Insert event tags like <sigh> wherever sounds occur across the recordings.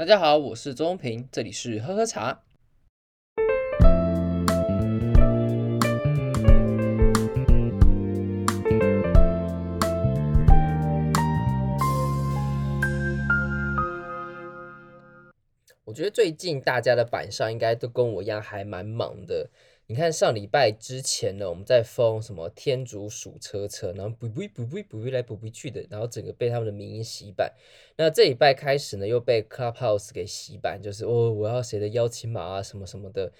大家好，我是周平，这里是喝喝茶。我觉得最近大家的板上应该都跟我一样还蛮忙的。你看上礼拜之前呢，我们在封什么天竺鼠车车，然后不不不不不来不不去的，然后整个被他们的名义洗版。那这礼拜开始呢，又被 Clubhouse 给洗版，就是哦，我要谁的邀请码啊，什么什么的。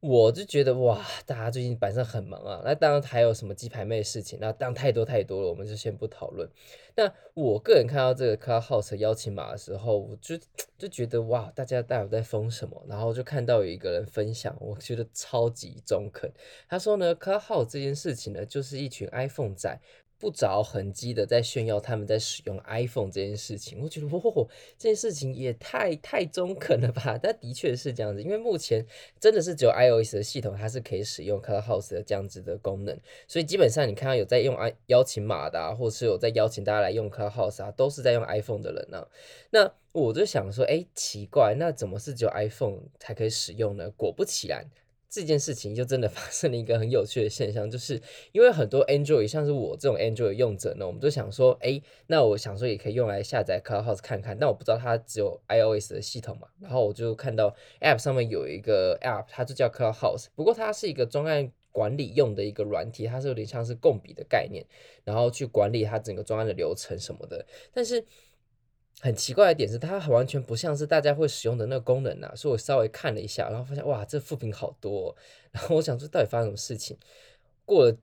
我就觉得哇，大家最近板上很忙啊。那当然还有什么鸡排妹的事情，那当然太多太多了，我们就先不讨论。那我个人看到这个 Clubhouse 邀请码的时候，我就就觉得哇，大家到底在疯什么？然后就看到有一个人分享，我觉得超级中肯。他说呢，Clubhouse 这件事情呢，就是一群 iPhone 仔。不着痕迹的在炫耀他们在使用 iPhone 这件事情，我觉得哦，这件事情也太太中肯了吧？但的确是这样子，因为目前真的是只有 iOS 的系统它是可以使用 Clubhouse 的这样子的功能，所以基本上你看到有在用 i 邀请码的啊，或是有在邀请大家来用 Clubhouse 啊，都是在用 iPhone 的人呢、啊。那我就想说，哎，奇怪，那怎么是只有 iPhone 才可以使用呢？果不其然。这件事情就真的发生了一个很有趣的现象，就是因为很多 Android 像是我这种 Android 用者呢，我们就想说，哎，那我想说也可以用来下载 Clubhouse 看看，但我不知道它只有 iOS 的系统嘛，然后我就看到 App 上面有一个 App，它就叫 Clubhouse，不过它是一个专案管理用的一个软体，它是有点像是共笔的概念，然后去管理它整个专案的流程什么的，但是。很奇怪的点是，它完全不像是大家会使用的那个功能啊，所以我稍微看了一下，然后发现哇，这负评好多。<laughs> 然后我想说，到底发生什么事情？过了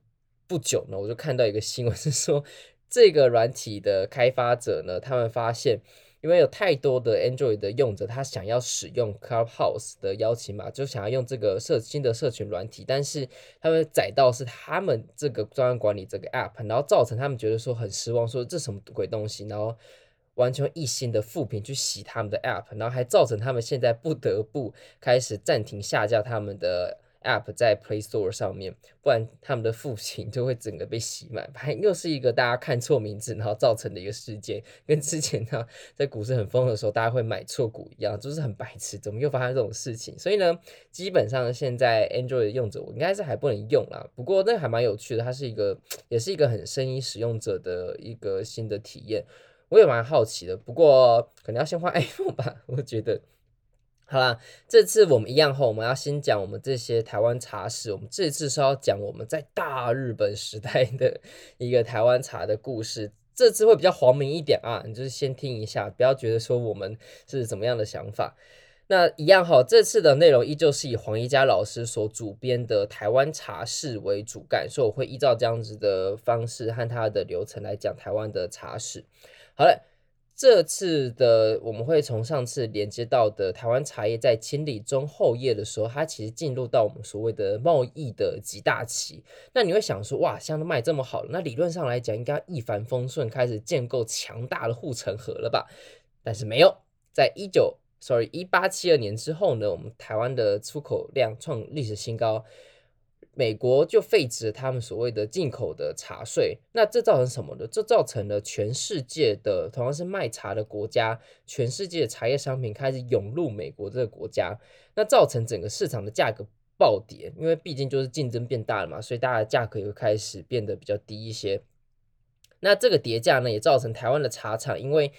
不久呢，我就看到一个新闻是说，这个软体的开发者呢，他们发现，因为有太多的 Android 的用者，他想要使用 Clubhouse 的邀请码，就想要用这个社新的社群软体，但是他们载到是他们这个专案管理这个 App，然后造成他们觉得说很失望，说这什么鬼东西，然后。完全一心的负评去洗他们的 App，然后还造成他们现在不得不开始暂停下架他们的 App 在 Play Store 上面，不然他们的负评就会整个被洗满。反正又是一个大家看错名字，然后造成的一个事件，跟之前呢在股市很疯的时候大家会买错股一样，就是很白痴，怎么又发生这种事情？所以呢，基本上现在 Android 的用者我应该是还不能用啦。不过那还蛮有趣的，它是一个也是一个很生意使用者的一个新的体验。我也蛮好奇的，不过可能要先换 <laughs> iPhone 吧。我觉得，好啦，这次我们一样后，我们要先讲我们这些台湾茶史。我们这次是要讲我们在大日本时代的 <laughs> 一个台湾茶的故事。这次会比较黄明一点啊，你就是先听一下，不要觉得说我们是怎么样的想法。那一样哈，这次的内容依旧是以黄一家老师所主编的台湾茶史为主干，所以我会依照这样子的方式和他的流程来讲台湾的茶史。好了，这次的我们会从上次连接到的台湾茶叶在清理中后叶的时候，它其实进入到我们所谓的贸易的极大期。那你会想说，哇，像都卖这么好了，那理论上来讲应该一帆风顺，开始建构强大的护城河了吧？但是没有，在一九，sorry，一八七二年之后呢，我们台湾的出口量创历史新高。美国就废止了他们所谓的进口的茶税，那这造成什么呢？这造成了全世界的同样是卖茶的国家，全世界的茶叶商品开始涌入美国这个国家，那造成整个市场的价格暴跌，因为毕竟就是竞争变大了嘛，所以大家的价格也会开始变得比较低一些。那这个跌价呢，也造成台湾的茶厂因为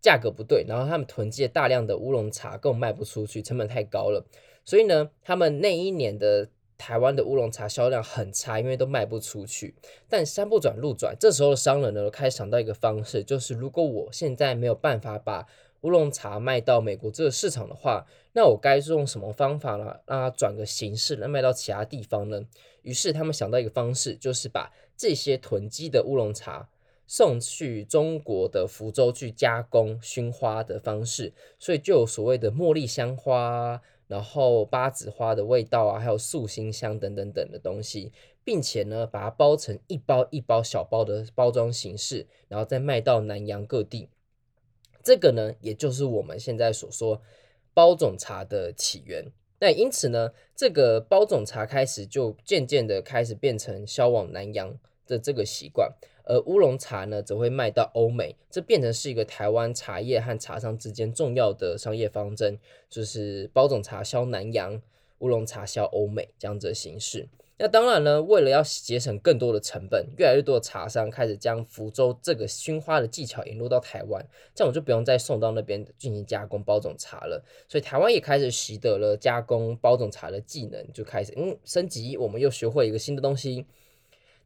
价格不对，然后他们囤积了大量的乌龙茶，根本卖不出去，成本太高了，所以呢，他们那一年的。台湾的乌龙茶销量很差，因为都卖不出去。但山不转路转，这时候的商人呢，开始想到一个方式，就是如果我现在没有办法把乌龙茶卖到美国这个市场的话，那我该用什么方法呢？让它转个形式，来卖到其他地方呢？于是他们想到一个方式，就是把这些囤积的乌龙茶送去中国的福州去加工熏花的方式，所以就有所谓的茉莉香花。然后八子花的味道啊，还有素馨香等等等的东西，并且呢，把它包成一包一包小包的包装形式，然后再卖到南洋各地。这个呢，也就是我们现在所说包种茶的起源。那因此呢，这个包种茶开始就渐渐的开始变成销往南洋的这个习惯。而乌龙茶呢则会卖到欧美，这变成是一个台湾茶叶和茶商之间重要的商业方针，就是包种茶销南洋，乌龙茶销欧美这样子的形式。那当然呢，为了要节省更多的成本，越来越多的茶商开始将福州这个熏花的技巧引入到台湾，这样我就不用再送到那边进行加工包种茶了。所以台湾也开始习得了加工包种茶的技能，就开始嗯升级，我们又学会一个新的东西。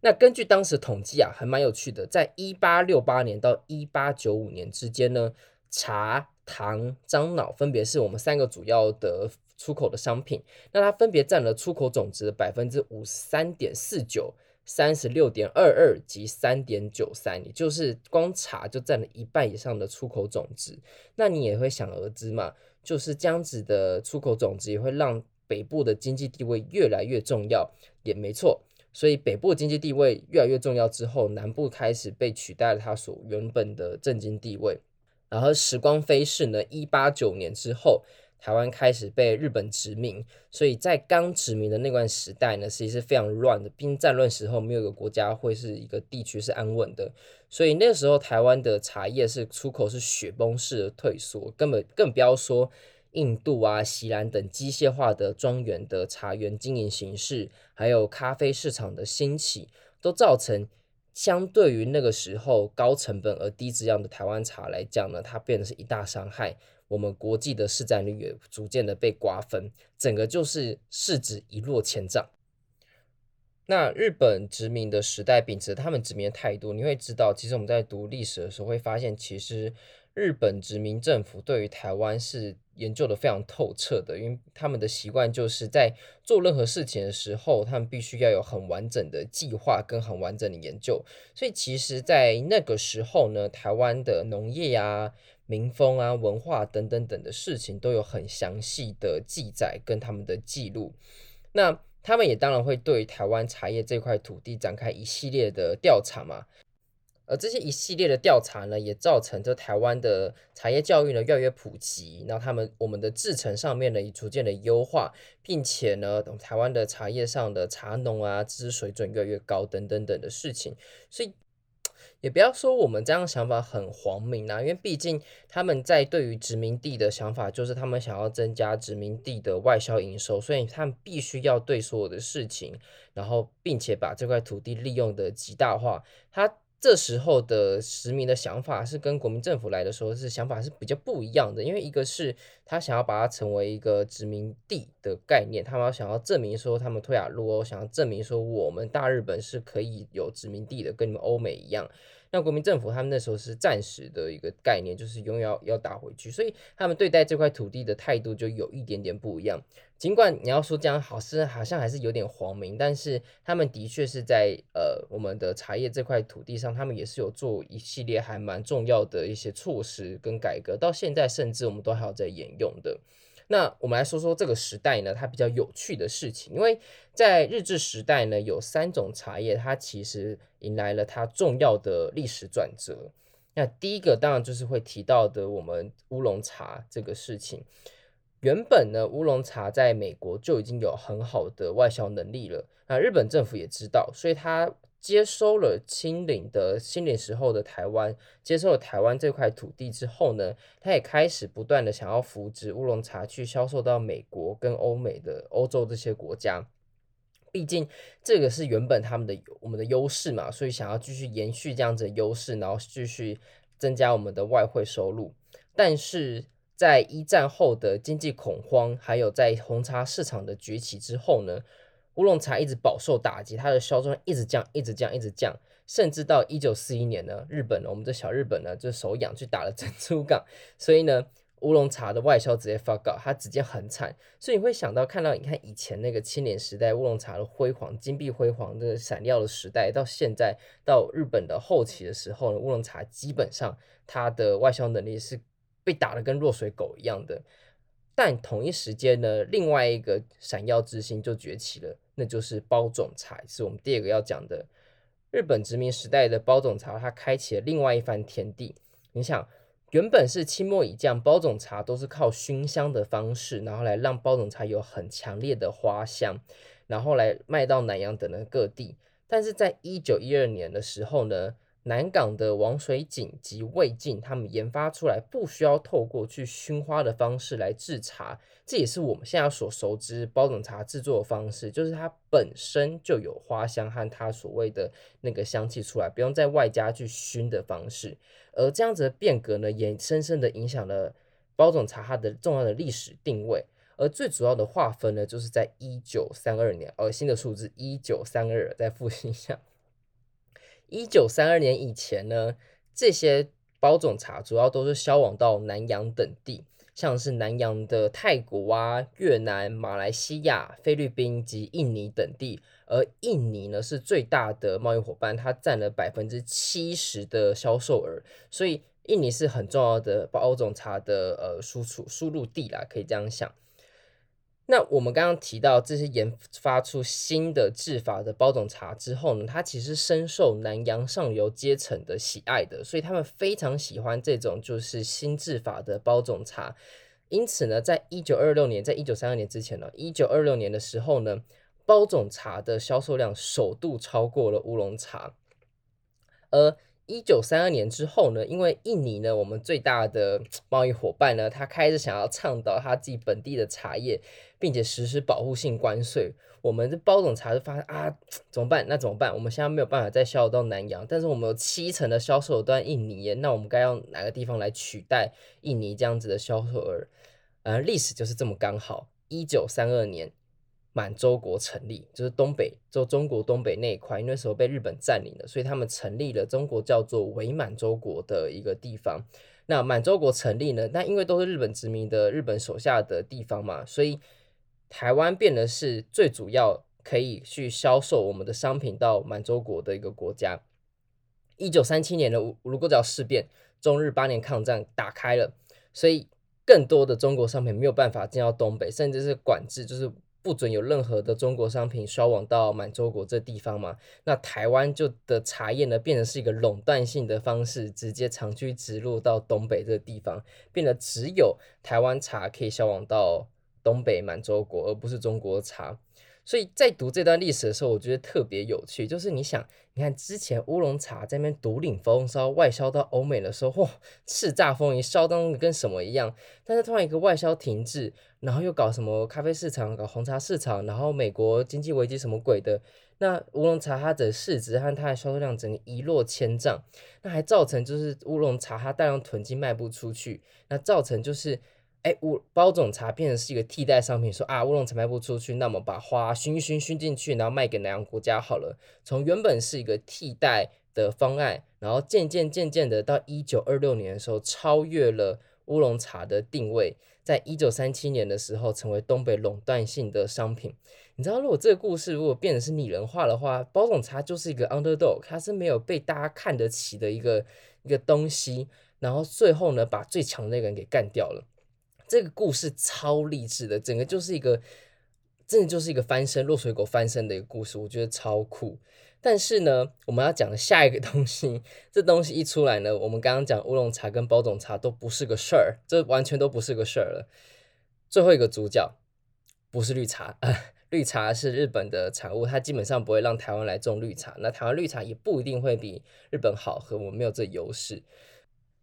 那根据当时统计啊，还蛮有趣的，在一八六八年到一八九五年之间呢，茶、糖、樟脑分别是我们三个主要的。出口的商品，那它分别占了出口总值的百分之五十三点四九、三十六点二二及三点九三，也就是光茶就占了一半以上的出口总值。那你也会想而知嘛，就是这样子的出口总值也会让北部的经济地位越来越重要，也没错。所以北部经济地位越来越重要之后，南部开始被取代了它所原本的政经地位。然后时光飞逝呢，一八九年之后。台湾开始被日本殖民，所以在刚殖民的那段时代呢，其实是非常乱的。兵战乱时候，没有一个国家会是一个地区是安稳的，所以那时候台湾的茶叶是出口是雪崩式的退缩，根本更不要说印度啊、锡兰等机械化的庄园的茶园经营形式，还有咖啡市场的兴起，都造成相对于那个时候高成本而低质量的台湾茶来讲呢，它变得是一大伤害。我们国际的市占率也逐渐的被瓜分，整个就是市值一落千丈。那日本殖民的时代秉持他们殖民的态度，你会知道，其实我们在读历史的时候会发现，其实日本殖民政府对于台湾是研究的非常透彻的，因为他们的习惯就是在做任何事情的时候，他们必须要有很完整的计划跟很完整的研究。所以其实，在那个时候呢，台湾的农业呀、啊。民风啊、文化等等等的事情都有很详细的记载跟他们的记录。那他们也当然会对台湾茶叶这块土地展开一系列的调查嘛。而这些一系列的调查呢，也造成这台湾的茶叶教育呢越来越普及。那他们我们的制程上面呢也逐渐的优化，并且呢，台湾的茶叶上的茶农啊知识水准越来越高等等等的事情，所以。也不要说我们这样想法很荒谬啊，因为毕竟他们在对于殖民地的想法，就是他们想要增加殖民地的外销营收，所以他们必须要对所有的事情，然后并且把这块土地利用的极大化。他这时候的实名的想法是跟国民政府来的时候是想法是比较不一样的，因为一个是他想要把它成为一个殖民地的概念，他们想要证明说他们脱亚入欧，想要证明说我们大日本是可以有殖民地的，跟你们欧美一样。那国民政府他们那时候是暂时的一个概念，就是永远要要打回去，所以他们对待这块土地的态度就有一点点不一样。尽管你要说这样好是好像还是有点荒谬，但是他们的确是在呃我们的茶叶这块土地上，他们也是有做一系列还蛮重要的一些措施跟改革，到现在甚至我们都还有在沿用的。那我们来说说这个时代呢，它比较有趣的事情，因为在日治时代呢，有三种茶叶，它其实迎来了它重要的历史转折。那第一个当然就是会提到的我们乌龙茶这个事情。原本呢，乌龙茶在美国就已经有很好的外销能力了，那日本政府也知道，所以它。接收了清领的清领时候的台湾，接受了台湾这块土地之后呢，他也开始不断的想要扶植乌龙茶去销售到美国跟欧美的欧洲这些国家。毕竟这个是原本他们的我们的优势嘛，所以想要继续延续这样子的优势，然后继续增加我们的外汇收入。但是在一战后的经济恐慌，还有在红茶市场的崛起之后呢，乌龙茶一直饱受打击，它的销售量一直降，一直降，一直降，甚至到一九四一年呢，日本，我们的小日本呢，就手痒去打了珍珠港，所以呢，乌龙茶的外销直接 fuck 它直接很惨。所以你会想到，看到你看以前那个清领时代乌龙茶的辉煌、金碧辉煌的闪耀的时代，到现在到日本的后期的时候呢，乌龙茶基本上它的外销能力是被打得跟落水狗一样的。但同一时间呢，另外一个闪耀之星就崛起了。那就是包种茶，是我们第二个要讲的。日本殖民时代的包种茶，它开启了另外一番天地。你想，原本是清末以降，包种茶都是靠熏香的方式，然后来让包种茶有很强烈的花香，然后来卖到南洋等的各地。但是在一九一二年的时候呢，南港的王水井及魏晋他们研发出来，不需要透过去熏花的方式来制茶，这也是我们现在所熟知包种茶制作的方式，就是它本身就有花香和它所谓的那个香气出来，不用再外加去熏的方式。而这样子的变革呢，也深深的影响了包种茶它的重要的历史定位。而最主要的划分呢，就是在一九三二年，呃，新的数字一九三二，再复习一下。一九三二年以前呢，这些包种茶主要都是销往到南洋等地，像是南洋的泰国啊、越南、马来西亚、菲律宾及印尼等地。而印尼呢是最大的贸易伙伴，它占了百分之七十的销售额，所以印尼是很重要的包种茶的呃输出输入地啦，可以这样想。那我们刚刚提到这些研发出新的制法的包种茶之后呢，它其实深受南洋上流阶层的喜爱的，所以他们非常喜欢这种就是新制法的包种茶。因此呢，在一九二六年，在一九三二年之前呢，一九二六年的时候呢，包种茶的销售量首度超过了乌龙茶，而一九三二年之后呢，因为印尼呢，我们最大的贸易伙伴呢，他开始想要倡导他自己本地的茶叶，并且实施保护性关税。我们这包种茶就发现啊，怎么办？那怎么办？我们现在没有办法再销售到南洋，但是我们有七成的销售都在印尼耶，那我们该用哪个地方来取代印尼这样子的销售额？而历史就是这么刚好，一九三二年。满洲国成立，就是东北，就中国东北那一块，因为那时候被日本占领了，所以他们成立了中国叫做伪满洲国的一个地方。那满洲国成立呢，那因为都是日本殖民的日本手下的地方嘛，所以台湾变得是最主要可以去销售我们的商品到满洲国的一个国家。一九三七年的卢沟桥事变，中日八年抗战打开了，所以更多的中国商品没有办法进到东北，甚至是管制，就是。不准有任何的中国商品销往到满洲国这地方嘛？那台湾就的茶叶呢，变成是一个垄断性的方式，直接长驱直入到东北这地方，变得只有台湾茶可以销往到东北满洲国，而不是中国茶。所以在读这段历史的时候，我觉得特别有趣。就是你想，你看之前乌龙茶在那边独领风骚，外销到欧美的时候，哇，叱咤风云，嚣张的跟什么一样。但是突然一个外销停滞，然后又搞什么咖啡市场，搞红茶市场，然后美国经济危机什么鬼的，那乌龙茶它的市值和它的销售量整个一落千丈，那还造成就是乌龙茶它大量囤积卖不出去，那造成就是。哎，乌包种茶变成是一个替代商品，说啊乌龙茶卖不出去，那么把花熏一熏熏进去，然后卖给南洋国家好了。从原本是一个替代的方案，然后渐渐渐渐的到一九二六年的时候，超越了乌龙茶的定位，在一九三七年的时候，成为东北垄断性的商品。你知道，如果这个故事如果变成是拟人化的话，包种茶就是一个 underdog，它是没有被大家看得起的一个一个东西，然后最后呢，把最强的那个人给干掉了。这个故事超励志的，整个就是一个，真的就是一个翻身落水狗翻身的一个故事，我觉得超酷。但是呢，我们要讲的下一个东西，这东西一出来呢，我们刚刚讲乌龙茶跟包种茶都不是个事儿，这完全都不是个事儿了。最后一个主角不是绿茶，呃，<laughs> 绿茶是日本的产物，它基本上不会让台湾来种绿茶，那台湾绿茶也不一定会比日本好喝，我们没有这优势。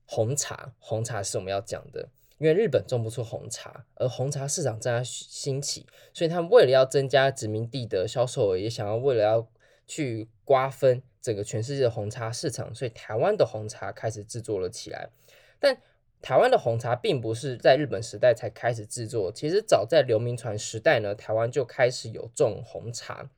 红茶，红茶是我们要讲的。因为日本种不出红茶，而红茶市场正在兴起，所以他们为了要增加殖民地的销售额，也想要为了要去瓜分整个全世界的红茶市场，所以台湾的红茶开始制作了起来。但台湾的红茶并不是在日本时代才开始制作，其实早在刘铭传时代呢，台湾就开始有种红茶。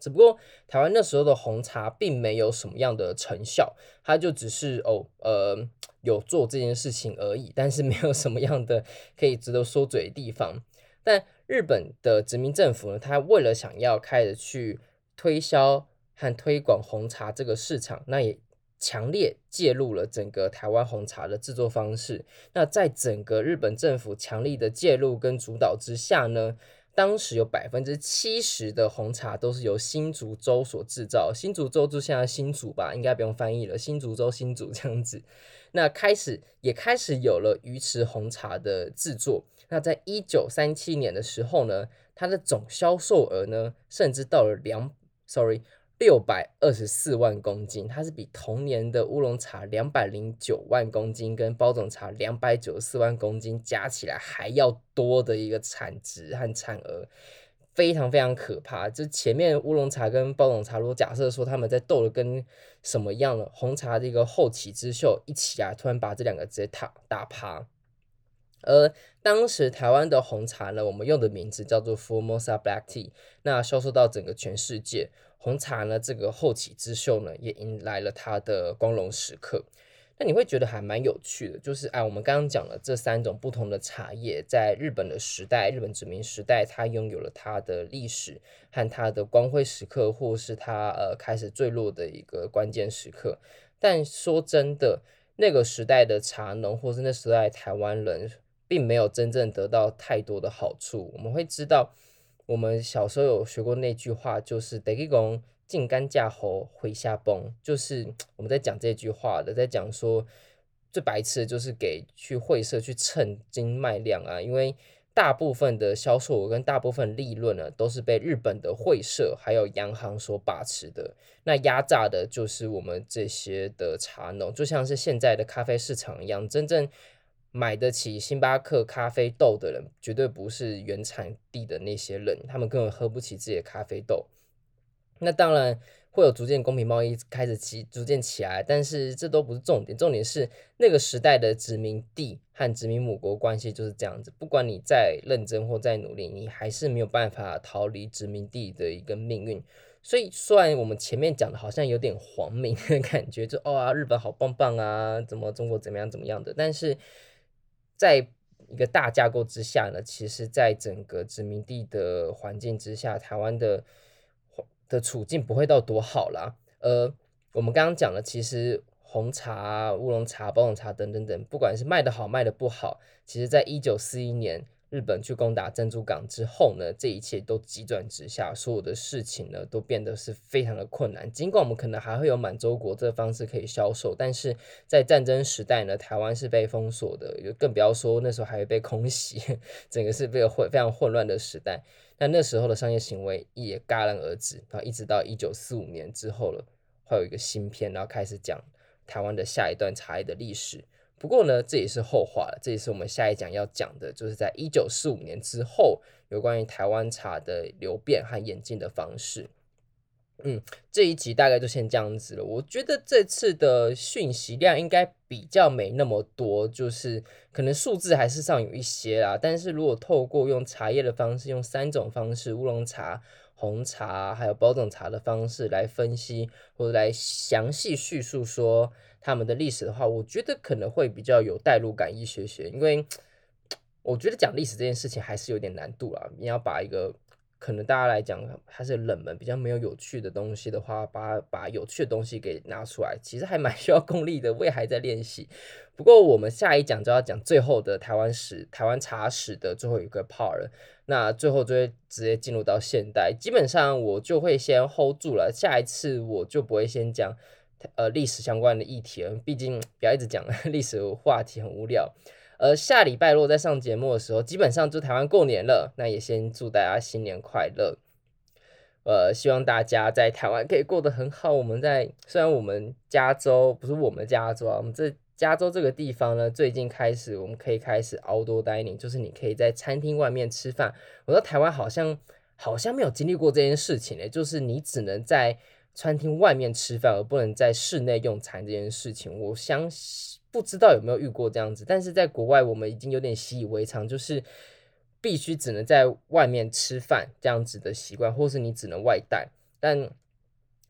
只不过台湾那时候的红茶并没有什么样的成效，它就只是哦呃有做这件事情而已，但是没有什么样的可以值得说嘴的地方。但日本的殖民政府呢，他为了想要开始去推销和推广红茶这个市场，那也强烈介入了整个台湾红茶的制作方式。那在整个日本政府强力的介入跟主导之下呢，当时有百分之七十的红茶都是由新竹州所制造，新竹州就像新竹吧，应该不用翻译了，新竹州新竹这样子。那开始也开始有了鱼池红茶的制作。那在一九三七年的时候呢，它的总销售额呢，甚至到了两，sorry，六百二十四万公斤，它是比同年的乌龙茶两百零九万公斤跟包种茶两百九十四万公斤加起来还要多的一个产值和产额，非常非常可怕。就前面乌龙茶跟包种茶，如果假设说他们在斗的跟什么样的红茶这个后起之秀一起啊，突然把这两个直接打打趴。而当时台湾的红茶呢，我们用的名字叫做 Formosa Black Tea，那销售到整个全世界。红茶呢，这个后起之秀呢，也迎来了它的光荣时刻。那你会觉得还蛮有趣的，就是哎，我们刚刚讲了这三种不同的茶叶，在日本的时代，日本殖民时代，它拥有了它的历史和它的光辉时刻，或是它呃开始坠落的一个关键时刻。但说真的，那个时代的茶农，或是那时代台湾人，并没有真正得到太多的好处。我们会知道。我们小时候有学过那句话，就是“得给公进干架后回下崩”，就是我们在讲这句话的，在讲说最白痴的就是给去会社去称斤卖量啊，因为大部分的销售额跟大部分利润呢，都是被日本的会社还有洋行所把持的，那压榨的就是我们这些的茶农，就像是现在的咖啡市场一样，真正。买得起星巴克咖啡豆的人，绝对不是原产地的那些人，他们根本喝不起自己的咖啡豆。那当然会有逐渐公平贸易开始起逐渐起来，但是这都不是重点，重点是那个时代的殖民地和殖民母国关系就是这样子。不管你再认真或再努力，你还是没有办法逃离殖民地的一个命运。所以虽然我们前面讲的好像有点皇民的感觉，就哦啊，日本好棒棒啊，怎么中国怎么样怎么样的，但是。在一个大架构之下呢，其实，在整个殖民地的环境之下，台湾的的处境不会到多好啦。呃，我们刚刚讲了，其实红茶、乌龙茶、包种茶等等等，不管是卖得好卖得不好，其实在一九四一年。日本去攻打珍珠港之后呢，这一切都急转直下，所有的事情呢都变得是非常的困难。尽管我们可能还会有满洲国这方式可以销售，但是在战争时代呢，台湾是被封锁的，更不要说那时候还会被空袭，<laughs> 整个是被混非常混乱的时代。但那时候的商业行为也戛然而止，然后一直到一九四五年之后了，会有一个新篇，然后开始讲台湾的下一段茶叶的历史。不过呢，这也是后话了。这也是我们下一讲要讲的，就是在一九四五年之后，有关于台湾茶的流变和演进的方式。嗯，这一集大概就先这样子了。我觉得这次的讯息量应该比较没那么多，就是可能数字还是上有一些啦。但是如果透过用茶叶的方式，用三种方式——乌龙茶、红茶还有包种茶的方式来分析，或者来详细叙述说。他们的历史的话，我觉得可能会比较有代入感一些些，因为 <tsk> 我觉得讲历史这件事情还是有点难度啦。你要把一个可能大家来讲它是冷门、比较没有有趣的东西的话，把把有趣的东西给拿出来，其实还蛮 <laughs> 需要功力的。我也还在练习。不过我们下一讲就要讲最后的台湾史、台湾茶史的最后一个 part 了。那最后就会直接进入到现代，基本上我就会先 hold 住了。下一次我就不会先讲。呃，历史相关的议题了，毕竟不要一直讲 <laughs> 历史话题很无聊。而下礼拜如果在上节目的时候，基本上就台湾过年了，那也先祝大家新年快乐。呃，希望大家在台湾可以过得很好。我们在虽然我们加州不是我们加州啊，我们这加州这个地方呢，最近开始我们可以开始 outdoor dining，就是你可以在餐厅外面吃饭。我在台湾好像好像没有经历过这件事情呢，就是你只能在。餐厅外面吃饭而不能在室内用餐这件事情，我相信不知道有没有遇过这样子，但是在国外我们已经有点习以为常，就是必须只能在外面吃饭这样子的习惯，或是你只能外带。但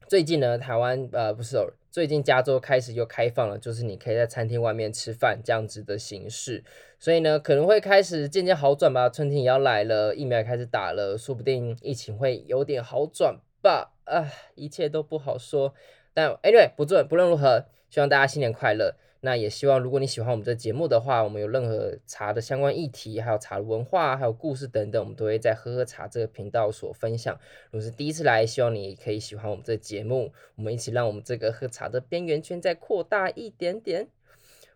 最近呢，台湾呃不是，最近加州开始又开放了，就是你可以在餐厅外面吃饭这样子的形式，所以呢可能会开始渐渐好转吧。春天也要来了，疫苗也开始打了，说不定疫情会有点好转吧。啊，一切都不好说，但 anyway 不论不论如何，希望大家新年快乐。那也希望如果你喜欢我们这节目的话，我们有任何茶的相关议题，还有茶的文化，还有故事等等，我们都会在喝喝茶这个频道所分享。如果是第一次来，希望你可以喜欢我们这节目，我们一起让我们这个喝茶的边缘圈再扩大一点点。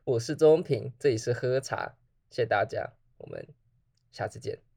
我是周中平，这里是喝喝茶，谢谢大家，我们下次见。